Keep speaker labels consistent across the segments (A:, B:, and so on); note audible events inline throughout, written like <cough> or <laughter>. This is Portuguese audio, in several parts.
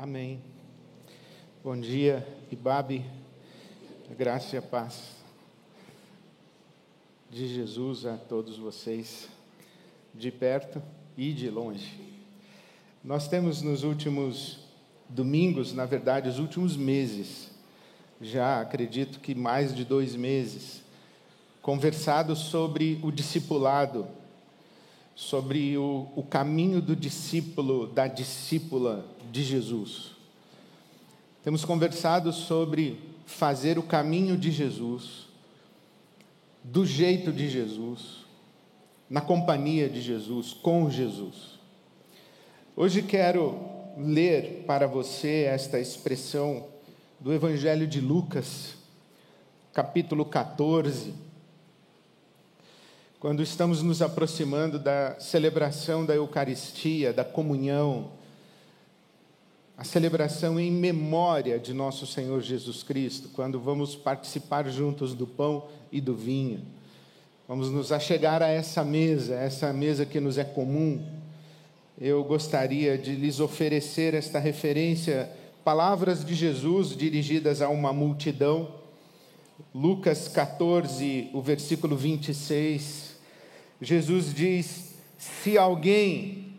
A: Amém. Bom dia, Ibabe, graça e a paz de Jesus a todos vocês, de perto e de longe. Nós temos nos últimos domingos, na verdade, os últimos meses, já acredito que mais de dois meses, conversado sobre o discipulado, sobre o, o caminho do discípulo, da discípula de Jesus. Temos conversado sobre fazer o caminho de Jesus, do jeito de Jesus, na companhia de Jesus, com Jesus. Hoje quero ler para você esta expressão do Evangelho de Lucas, capítulo 14, quando estamos nos aproximando da celebração da Eucaristia, da comunhão, a celebração em memória de nosso Senhor Jesus Cristo, quando vamos participar juntos do pão e do vinho. Vamos nos achegar a essa mesa, essa mesa que nos é comum. Eu gostaria de lhes oferecer esta referência, palavras de Jesus dirigidas a uma multidão. Lucas 14, o versículo 26. Jesus diz: Se alguém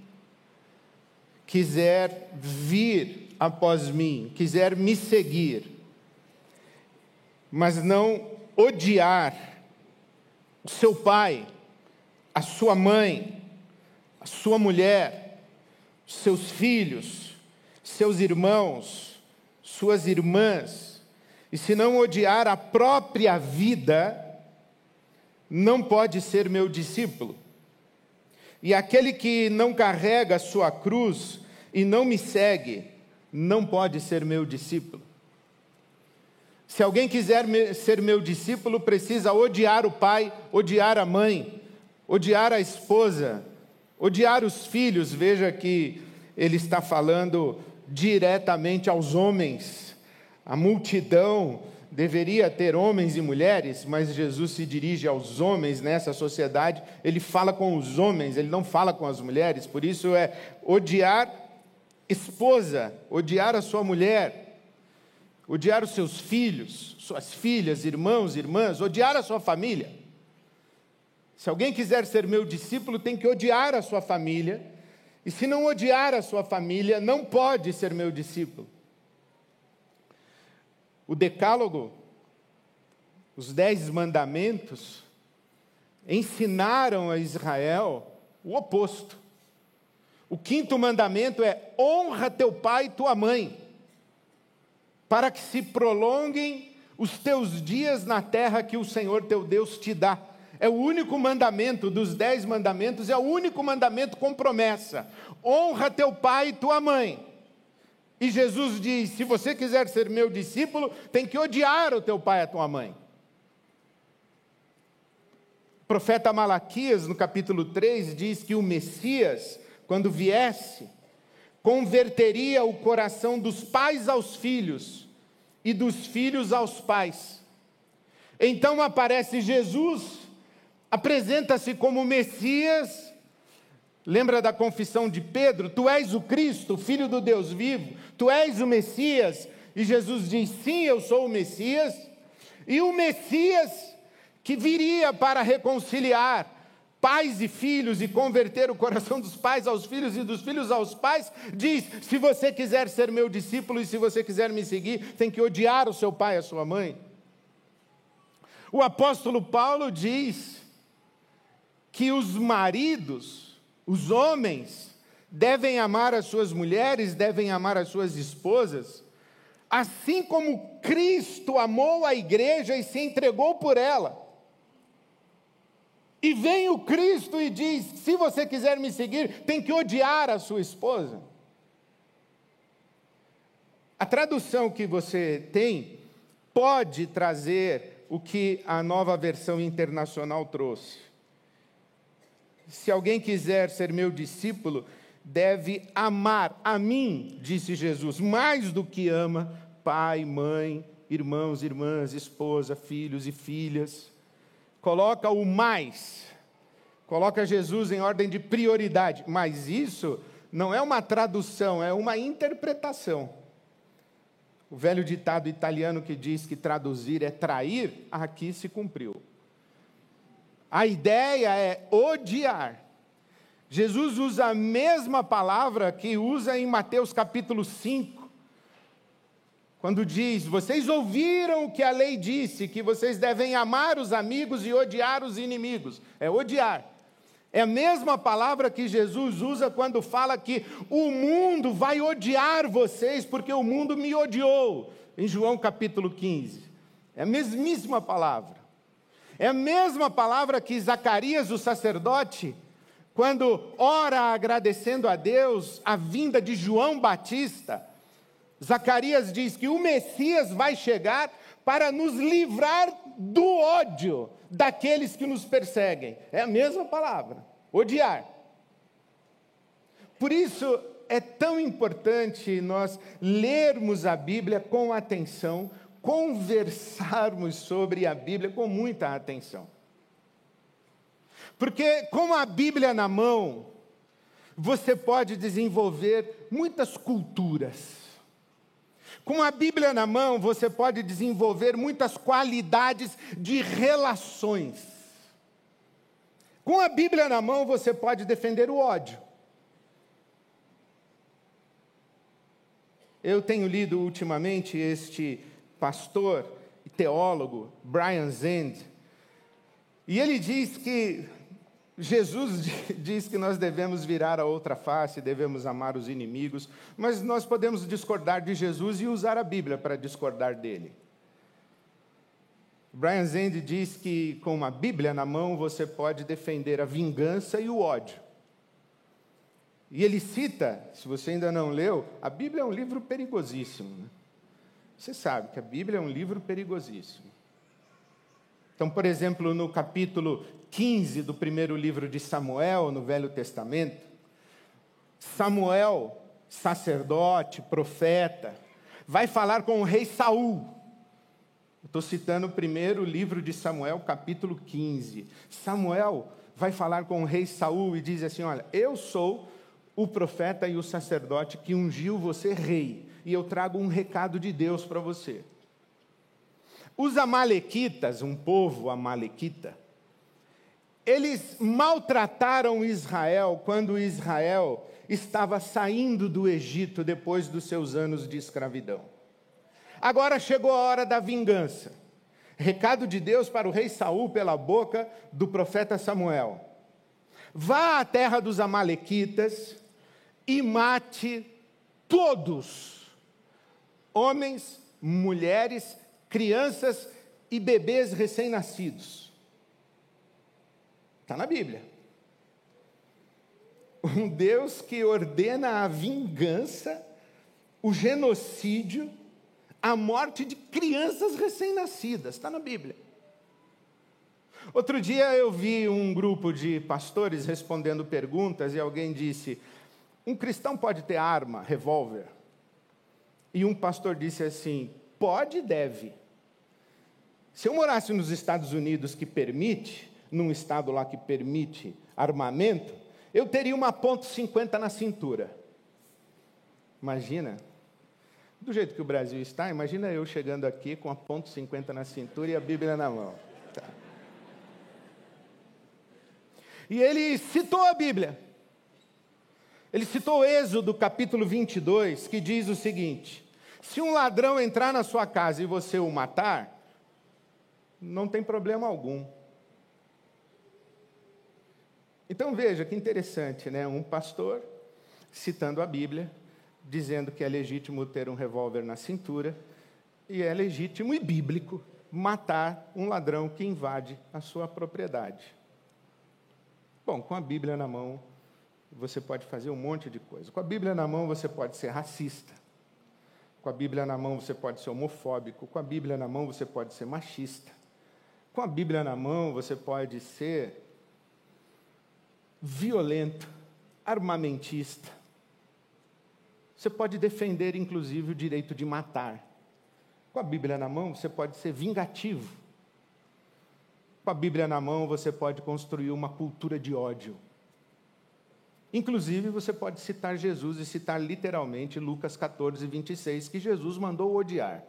A: quiser vir após mim, quiser me seguir, mas não odiar o seu pai, a sua mãe, a sua mulher, seus filhos, seus irmãos, suas irmãs, e se não odiar a própria vida, não pode ser meu discípulo. E aquele que não carrega a sua cruz e não me segue, não pode ser meu discípulo. Se alguém quiser ser meu discípulo, precisa odiar o pai, odiar a mãe, odiar a esposa, odiar os filhos. Veja que ele está falando diretamente aos homens. A multidão deveria ter homens e mulheres, mas Jesus se dirige aos homens nessa sociedade, ele fala com os homens, ele não fala com as mulheres, por isso é odiar esposa, odiar a sua mulher, odiar os seus filhos, suas filhas, irmãos, irmãs, odiar a sua família. Se alguém quiser ser meu discípulo, tem que odiar a sua família, e se não odiar a sua família, não pode ser meu discípulo. O Decálogo, os Dez Mandamentos, ensinaram a Israel o oposto. O quinto mandamento é: honra teu pai e tua mãe, para que se prolonguem os teus dias na terra que o Senhor teu Deus te dá. É o único mandamento dos dez mandamentos, é o único mandamento com promessa: honra teu pai e tua mãe. E Jesus diz: se você quiser ser meu discípulo, tem que odiar o teu pai e a tua mãe. O profeta Malaquias, no capítulo 3, diz que o Messias, quando viesse, converteria o coração dos pais aos filhos e dos filhos aos pais. Então aparece Jesus, apresenta-se como Messias, Lembra da confissão de Pedro? Tu és o Cristo, filho do Deus vivo, tu és o Messias. E Jesus diz: Sim, eu sou o Messias. E o Messias que viria para reconciliar pais e filhos e converter o coração dos pais aos filhos e dos filhos aos pais, diz: se você quiser ser meu discípulo e se você quiser me seguir, tem que odiar o seu pai e a sua mãe. O apóstolo Paulo diz que os maridos os homens devem amar as suas mulheres, devem amar as suas esposas, assim como Cristo amou a igreja e se entregou por ela. E vem o Cristo e diz: se você quiser me seguir, tem que odiar a sua esposa. A tradução que você tem pode trazer o que a nova versão internacional trouxe. Se alguém quiser ser meu discípulo, deve amar a mim, disse Jesus, mais do que ama pai, mãe, irmãos, irmãs, esposa, filhos e filhas. Coloca o mais, coloca Jesus em ordem de prioridade, mas isso não é uma tradução, é uma interpretação. O velho ditado italiano que diz que traduzir é trair, aqui se cumpriu. A ideia é odiar. Jesus usa a mesma palavra que usa em Mateus capítulo 5, quando diz: Vocês ouviram o que a lei disse, que vocês devem amar os amigos e odiar os inimigos. É odiar. É a mesma palavra que Jesus usa quando fala que o mundo vai odiar vocês porque o mundo me odiou, em João capítulo 15. É a mesmíssima palavra. É a mesma palavra que Zacarias, o sacerdote, quando ora agradecendo a Deus a vinda de João Batista, Zacarias diz que o Messias vai chegar para nos livrar do ódio daqueles que nos perseguem. É a mesma palavra, odiar. Por isso é tão importante nós lermos a Bíblia com atenção, conversarmos sobre a Bíblia com muita atenção. Porque com a Bíblia na mão, você pode desenvolver muitas culturas com a Bíblia na mão, você pode desenvolver muitas qualidades de relações. Com a Bíblia na mão, você pode defender o ódio. Eu tenho lido ultimamente este pastor e teólogo, Brian Zend, e ele diz que Jesus <laughs> diz que nós devemos virar a outra face, devemos amar os inimigos, mas nós podemos discordar de Jesus e usar a Bíblia para discordar dele. Brian Zend diz que com uma Bíblia na mão você pode defender a vingança e o ódio. E ele cita, se você ainda não leu, a Bíblia é um livro perigosíssimo. Né? Você sabe que a Bíblia é um livro perigosíssimo. Então, por exemplo, no capítulo 15 do primeiro livro de Samuel, no Velho Testamento, Samuel, sacerdote, profeta, vai falar com o rei Saul. Estou citando o primeiro livro de Samuel, capítulo 15. Samuel vai falar com o rei Saul e diz assim: Olha, eu sou o profeta e o sacerdote que ungiu você rei, e eu trago um recado de Deus para você. Os Amalequitas, um povo amalequita, eles maltrataram Israel quando Israel estava saindo do Egito depois dos seus anos de escravidão. Agora chegou a hora da vingança. Recado de Deus para o rei Saul pela boca do profeta Samuel. Vá à terra dos amalequitas e mate todos, homens, mulheres crianças e bebês recém-nascidos. Está na Bíblia. Um Deus que ordena a vingança, o genocídio, a morte de crianças recém-nascidas. Está na Bíblia. Outro dia eu vi um grupo de pastores respondendo perguntas e alguém disse: Um cristão pode ter arma, revólver? E um pastor disse assim: Pode e deve. Se eu morasse nos Estados Unidos que permite, num estado lá que permite armamento, eu teria uma ponto .50 na cintura. Imagina. Do jeito que o Brasil está, imagina eu chegando aqui com a ponto .50 na cintura e a Bíblia na mão. Tá. E ele citou a Bíblia. Ele citou Êxodo capítulo 22, que diz o seguinte: Se um ladrão entrar na sua casa e você o matar, não tem problema algum. Então veja que interessante, né? Um pastor citando a Bíblia, dizendo que é legítimo ter um revólver na cintura e é legítimo e bíblico matar um ladrão que invade a sua propriedade. Bom, com a Bíblia na mão, você pode fazer um monte de coisa. Com a Bíblia na mão, você pode ser racista. Com a Bíblia na mão, você pode ser homofóbico. Com a Bíblia na mão, você pode ser machista. Com a Bíblia na mão, você pode ser violento, armamentista. Você pode defender, inclusive, o direito de matar. Com a Bíblia na mão, você pode ser vingativo. Com a Bíblia na mão, você pode construir uma cultura de ódio. Inclusive, você pode citar Jesus e citar literalmente Lucas 14, 26, que Jesus mandou odiar.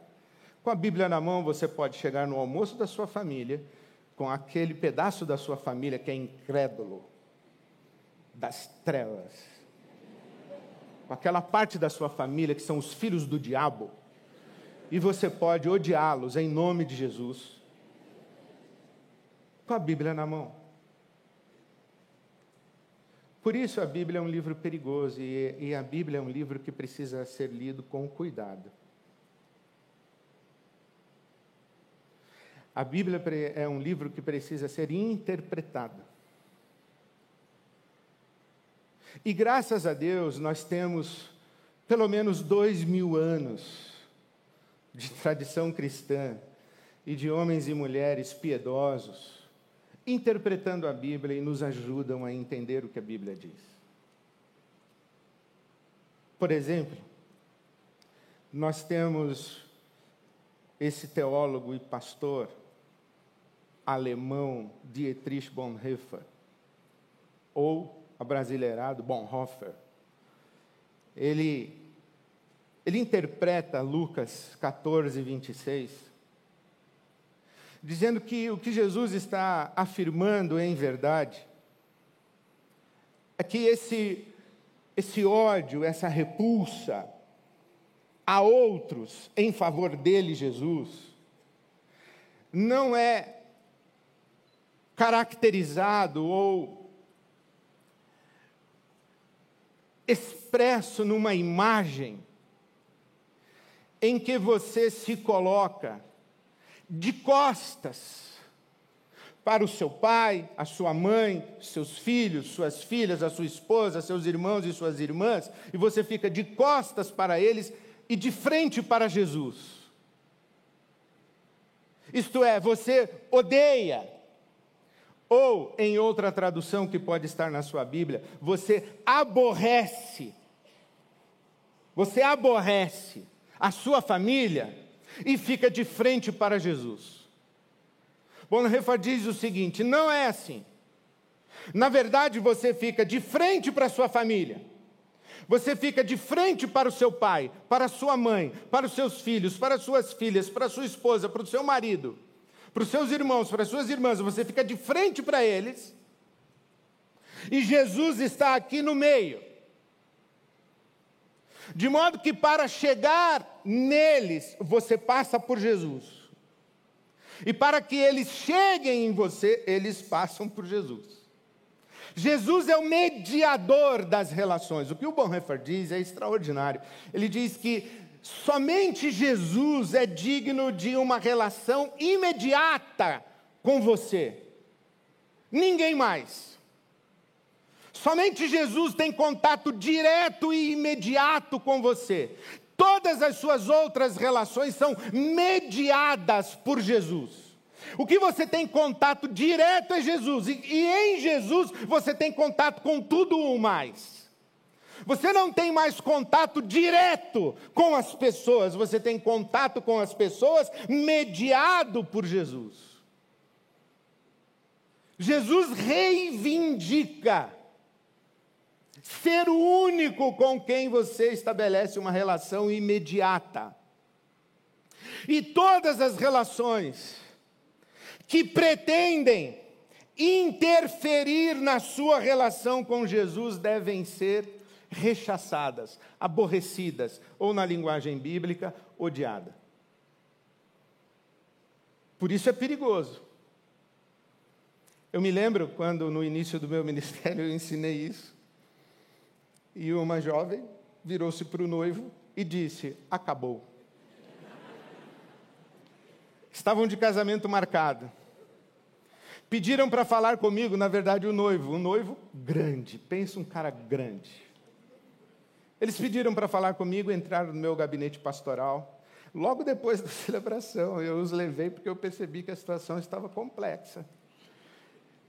A: Com a Bíblia na mão, você pode chegar no almoço da sua família, com aquele pedaço da sua família que é incrédulo, das trevas, com aquela parte da sua família que são os filhos do diabo, e você pode odiá-los em nome de Jesus, com a Bíblia na mão. Por isso a Bíblia é um livro perigoso e, e a Bíblia é um livro que precisa ser lido com cuidado. A Bíblia é um livro que precisa ser interpretado. E graças a Deus nós temos pelo menos dois mil anos de tradição cristã e de homens e mulheres piedosos interpretando a Bíblia e nos ajudam a entender o que a Bíblia diz. Por exemplo, nós temos esse teólogo e pastor alemão Dietrich Bonhoeffer, ou abrasileirado Bonhoeffer. Ele, ele interpreta Lucas 14, 26 dizendo que o que Jesus está afirmando em verdade é que esse, esse ódio, essa repulsa a outros em favor dele, Jesus, não é caracterizado ou expresso numa imagem em que você se coloca de costas para o seu pai, a sua mãe, seus filhos, suas filhas, a sua esposa, seus irmãos e suas irmãs, e você fica de costas para eles e de frente para Jesus. Isto é, você odeia, ou em outra tradução que pode estar na sua Bíblia, você aborrece. Você aborrece a sua família e fica de frente para Jesus. Bonhoeffer diz o seguinte: não é assim. Na verdade, você fica de frente para a sua família. Você fica de frente para o seu pai, para a sua mãe, para os seus filhos, para as suas filhas, para a sua esposa, para o seu marido, para os seus irmãos, para as suas irmãs. Você fica de frente para eles. E Jesus está aqui no meio. De modo que para chegar neles, você passa por Jesus. E para que eles cheguem em você, eles passam por Jesus. Jesus é o mediador das relações. O que o Bonhoeffer diz é extraordinário. Ele diz que somente Jesus é digno de uma relação imediata com você. Ninguém mais. Somente Jesus tem contato direto e imediato com você. Todas as suas outras relações são mediadas por Jesus. O que você tem contato direto é Jesus, e, e em Jesus você tem contato com tudo o mais. Você não tem mais contato direto com as pessoas, você tem contato com as pessoas mediado por Jesus. Jesus reivindica ser o único com quem você estabelece uma relação imediata. E todas as relações que pretendem interferir na sua relação com Jesus devem ser rechaçadas, aborrecidas, ou na linguagem bíblica, odiada. Por isso é perigoso. Eu me lembro quando no início do meu <laughs> ministério eu ensinei isso. E uma jovem virou-se para o noivo e disse: Acabou. Estavam de casamento marcado. Pediram para falar comigo, na verdade, o noivo, um noivo grande, pensa um cara grande. Eles pediram para falar comigo, entraram no meu gabinete pastoral. Logo depois <laughs> da celebração, eu os levei porque eu percebi que a situação estava complexa.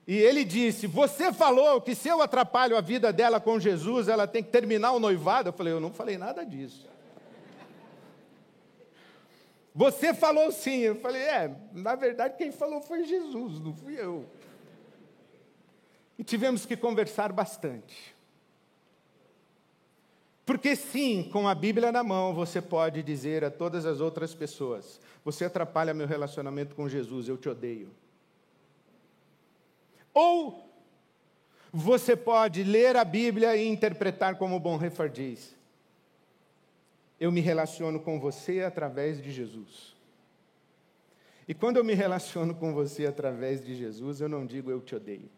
A: E ele disse: Você falou que se eu atrapalho a vida dela com Jesus, ela tem que terminar o noivado. Eu falei: Eu não falei nada disso. Você falou sim. Eu falei: É, na verdade, quem falou foi Jesus, não fui eu. E tivemos que conversar bastante. Porque sim, com a Bíblia na mão, você pode dizer a todas as outras pessoas: você atrapalha meu relacionamento com Jesus, eu te odeio. Ou você pode ler a Bíblia e interpretar como Bonhoeffer diz: eu me relaciono com você através de Jesus. E quando eu me relaciono com você através de Jesus, eu não digo eu te odeio.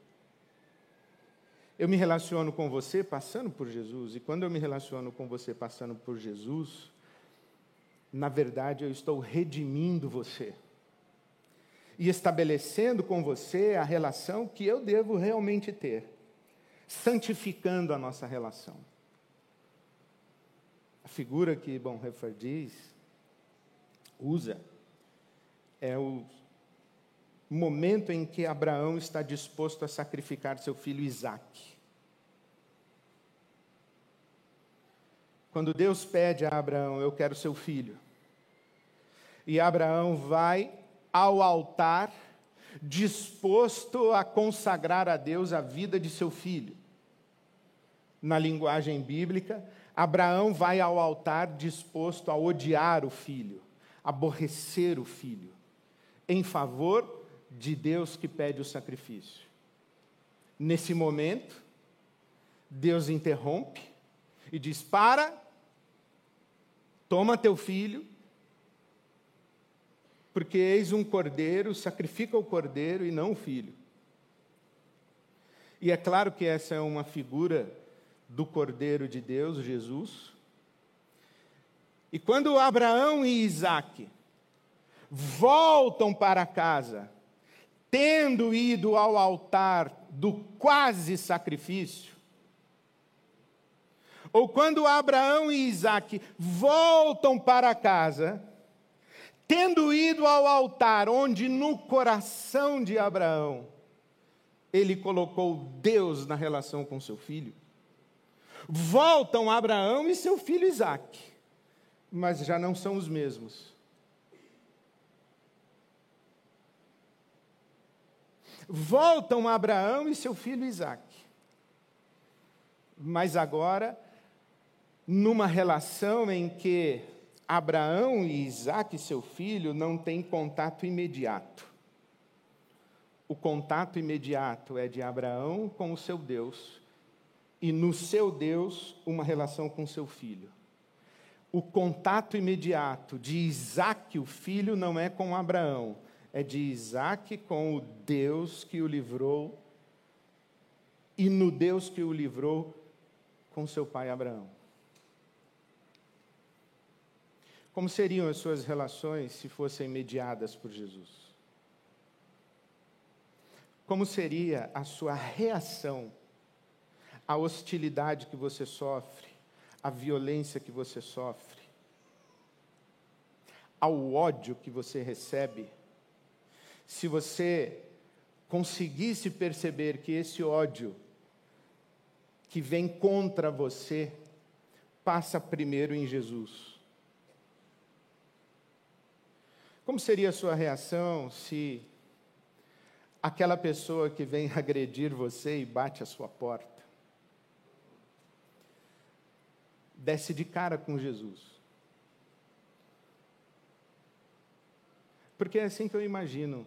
A: Eu me relaciono com você passando por Jesus, e quando eu me relaciono com você passando por Jesus, na verdade eu estou redimindo você e estabelecendo com você a relação que eu devo realmente ter, santificando a nossa relação. A figura que Bonhoeffer diz, usa, é o momento em que Abraão está disposto a sacrificar seu filho Isaque. Quando Deus pede a Abraão, eu quero seu filho. E Abraão vai ao altar, disposto a consagrar a Deus a vida de seu filho. Na linguagem bíblica, Abraão vai ao altar disposto a odiar o filho, aborrecer o filho, em favor de Deus que pede o sacrifício. Nesse momento, Deus interrompe e diz: Para, toma teu filho, porque eis um cordeiro, sacrifica o cordeiro e não o filho. E é claro que essa é uma figura do cordeiro de Deus, Jesus. E quando Abraão e Isaac voltam para casa, tendo ido ao altar do quase sacrifício, ou quando Abraão e Isaac voltam para casa, tendo ido ao altar, onde no coração de Abraão ele colocou Deus na relação com seu filho, voltam Abraão e seu filho Isaac, mas já não são os mesmos. Voltam Abraão e seu filho Isaac. Mas agora, numa relação em que Abraão e Isaac, seu filho, não têm contato imediato. O contato imediato é de Abraão com o seu Deus, e no seu Deus, uma relação com seu filho. O contato imediato de Isaac, o filho, não é com Abraão, é de Isaac com o Deus que o livrou, e no Deus que o livrou com seu pai Abraão. Como seriam as suas relações se fossem mediadas por Jesus? Como seria a sua reação à hostilidade que você sofre, à violência que você sofre, ao ódio que você recebe? se você conseguisse perceber que esse ódio que vem contra você passa primeiro em Jesus. Como seria a sua reação se aquela pessoa que vem <laughs> agredir você e bate a sua porta desce de cara com Jesus? Porque é assim que eu imagino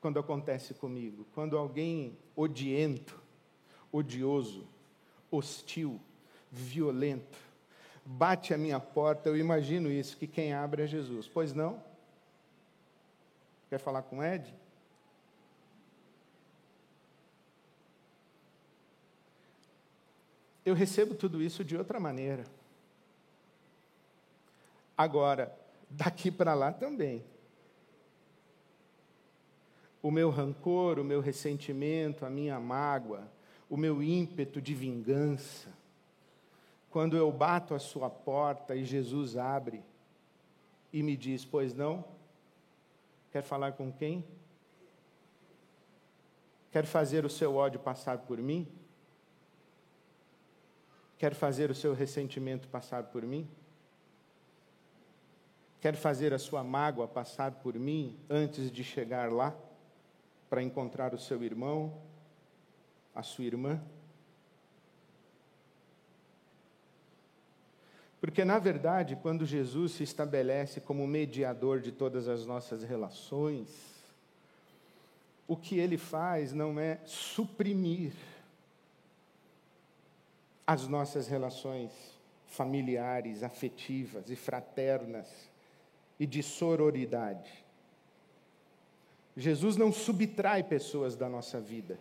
A: quando acontece comigo. Quando alguém odiento, odioso, hostil, violento, bate a minha porta, eu imagino isso, que quem abre é Jesus. Pois não? Quer falar com Ed? Eu recebo tudo isso de outra maneira. Agora, daqui para lá também o meu rancor, o meu ressentimento, a minha mágoa, o meu ímpeto de vingança. Quando eu bato a sua porta e Jesus abre e me diz: Pois não? Quer falar com quem? Quer fazer o seu ódio passar por mim? Quer fazer o seu ressentimento passar por mim? Quer fazer a sua mágoa passar por mim antes de chegar lá? para encontrar o seu irmão, a sua irmã? Porque, na verdade, quando Jesus se estabelece como mediador de todas as nossas relações, o que ele faz não é suprimir as nossas relações familiares, afetivas e fraternas e de sororidade. Jesus não subtrai pessoas da nossa vida.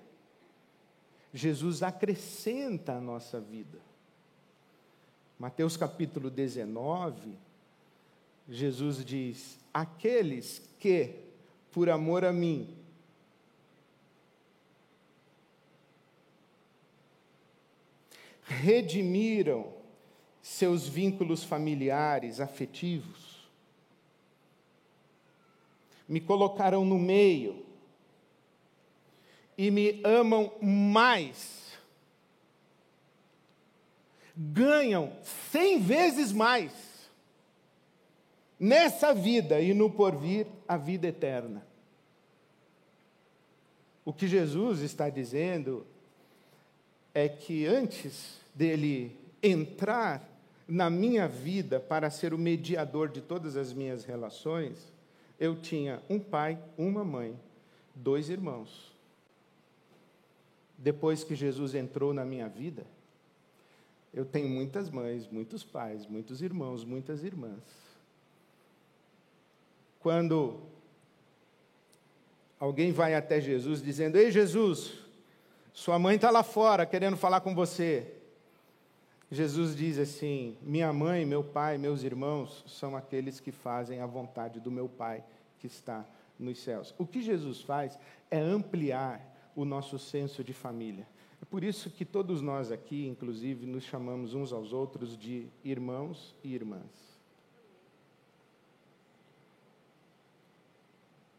A: Jesus acrescenta a nossa vida. Mateus capítulo 19, Jesus diz: Aqueles que, por amor a mim, redimiram seus vínculos familiares, afetivos, me colocaram no meio e me amam mais, ganham cem vezes mais nessa vida e no porvir a vida eterna. O que Jesus está dizendo é que antes dele entrar na minha vida para ser o mediador de todas as minhas relações, eu tinha um pai, uma mãe, dois irmãos. Depois que Jesus entrou na minha vida, eu tenho muitas mães, muitos pais, muitos irmãos, muitas irmãs. Quando alguém vai até Jesus dizendo: Ei, Jesus, sua mãe está lá fora querendo falar com você. Jesus diz assim: Minha mãe, meu pai, meus irmãos são aqueles que fazem a vontade do meu Pai que está nos céus. O que Jesus faz é ampliar o nosso senso de família. Por isso que todos nós aqui, inclusive, nos chamamos uns aos outros de irmãos e irmãs.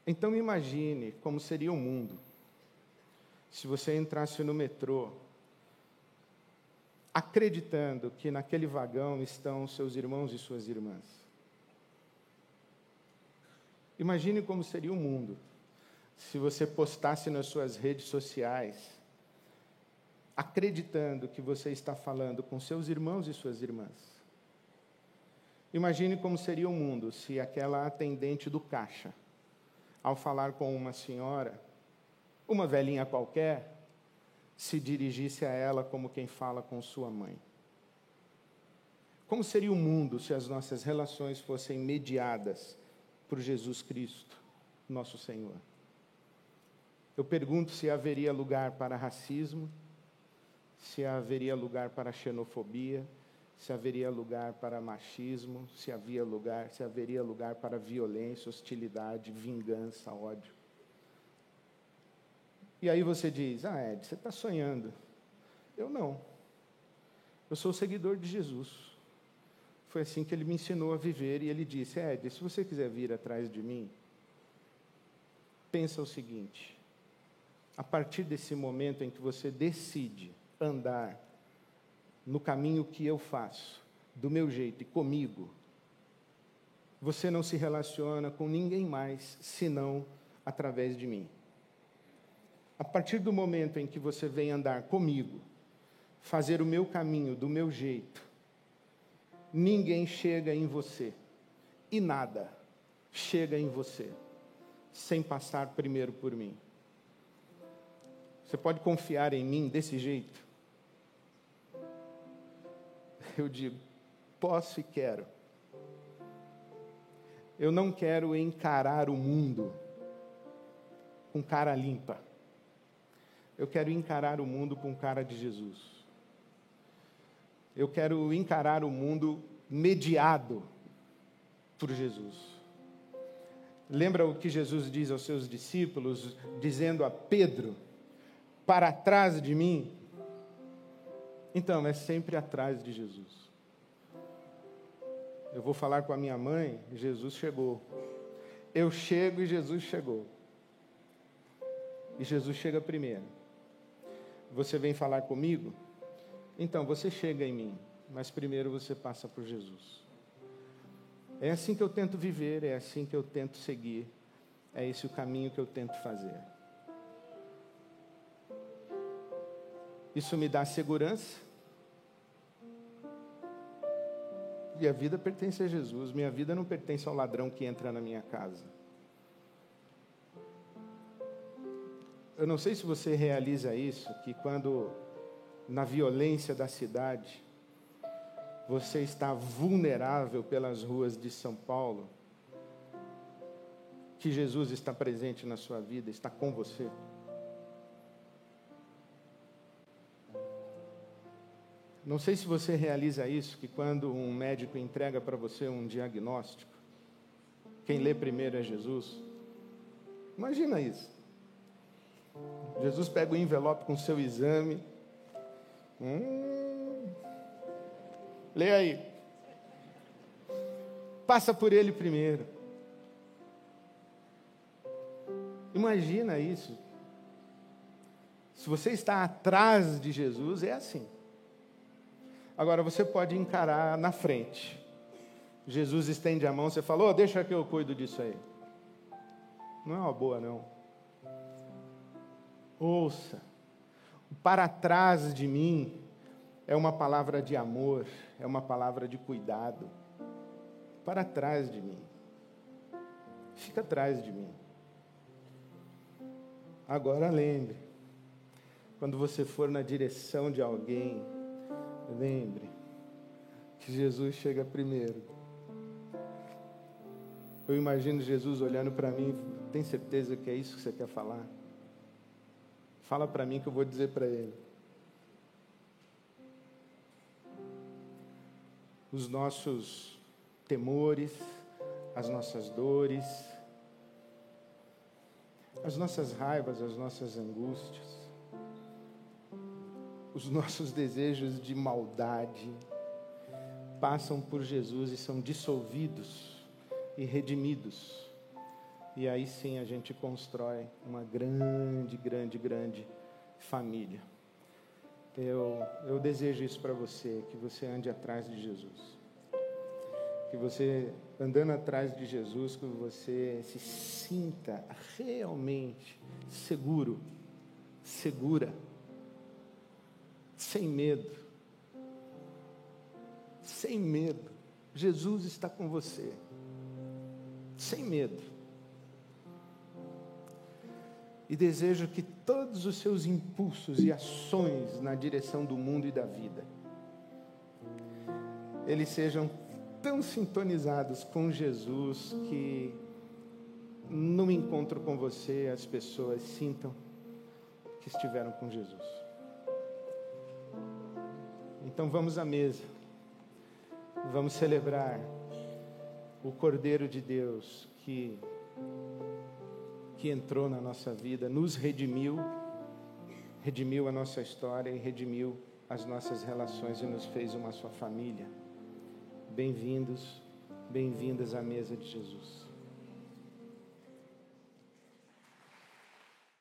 A: Então imagine como seria o mundo se você entrasse no metrô acreditando que naquele vagão estão seus irmãos e suas irmãs. Imagine como seria o mundo se você postasse nas suas redes sociais, acreditando que você está falando com seus irmãos e suas irmãs. Imagine como seria o mundo se aquela atendente do caixa, ao falar com uma senhora, uma velhinha qualquer, se dirigisse a ela como quem fala com sua mãe? Como seria o mundo se as nossas relações fossem mediadas por Jesus Cristo, nosso Senhor? Eu pergunto se haveria lugar para racismo, se haveria lugar para xenofobia, se haveria lugar para machismo, se havia lugar, se haveria lugar para violência, hostilidade, vingança, ódio. E aí você diz: Ah, Ed, você está sonhando. Eu não. Eu sou seguidor de Jesus. Foi assim que ele me ensinou a viver e ele disse: Ed, se você quiser vir atrás de mim, pensa o seguinte: a partir desse momento em que você decide andar no caminho que eu faço, do meu jeito e comigo, você não se relaciona com ninguém mais senão através de mim. A partir do momento em que você vem andar comigo, fazer o meu caminho do meu jeito, ninguém chega em você e nada chega em você sem passar primeiro por mim. Você pode confiar em mim desse jeito? <laughs> Eu digo, posso e quero. Eu não quero encarar o mundo com cara limpa eu quero encarar o mundo com cara de Jesus. Eu quero encarar o mundo mediado por Jesus. Lembra o que Jesus diz aos seus discípulos, dizendo a Pedro: Para trás de mim? Então, é sempre atrás de Jesus. Eu vou falar com a minha mãe, Jesus chegou. Eu chego e Jesus chegou. E Jesus chega primeiro. Você vem falar comigo? Então, você chega em mim, mas primeiro você passa por Jesus. É assim que eu tento viver, é assim que eu tento seguir, é esse o caminho que eu tento fazer. Isso me dá segurança, E a vida pertence a Jesus. Minha vida não pertence ao ladrão que entra na minha casa. Eu não sei se você realiza isso, que quando na violência da cidade, você está vulnerável pelas ruas de São Paulo, que Jesus está presente na sua vida, está com você. Não sei se você realiza isso, que quando um médico entrega para você um diagnóstico, quem lê primeiro é Jesus. Imagina isso. Jesus pega o envelope com seu exame. Hum, lê aí. Passa por ele primeiro. Imagina isso. Se você está atrás de Jesus, é assim. Agora você pode encarar na frente. Jesus estende a mão, você falou, oh, deixa que eu cuido disso aí. Não é uma boa, não. Ouça, para trás de mim é uma palavra de amor, é uma palavra de cuidado. Para trás de mim. Fica atrás de mim. Agora lembre, quando você for na direção de alguém, Lembre que Jesus chega primeiro. Eu imagino Jesus olhando para mim, tem certeza que é isso que você quer falar? Fala para mim que eu vou dizer para ele. Os nossos temores, as nossas dores, as nossas raivas, as nossas angústias os nossos desejos de maldade passam por Jesus e são dissolvidos e redimidos. E aí sim a gente constrói uma grande, grande, grande família. Eu, eu desejo isso para você, que você ande atrás de Jesus. Que você, andando atrás de Jesus, que você se sinta realmente seguro, segura sem medo. Sem medo. Jesus está com você. Sem medo. E desejo que todos os seus impulsos e ações na direção do mundo e da vida, eles sejam tão sintonizados com Jesus que no encontro com você as pessoas sintam que estiveram com Jesus. Então vamos à mesa. Vamos celebrar o Cordeiro de Deus que que entrou na nossa vida, nos redimiu, redimiu a nossa história e redimiu as nossas relações e nos fez uma só família. Bem-vindos, bem-vindas à mesa de Jesus.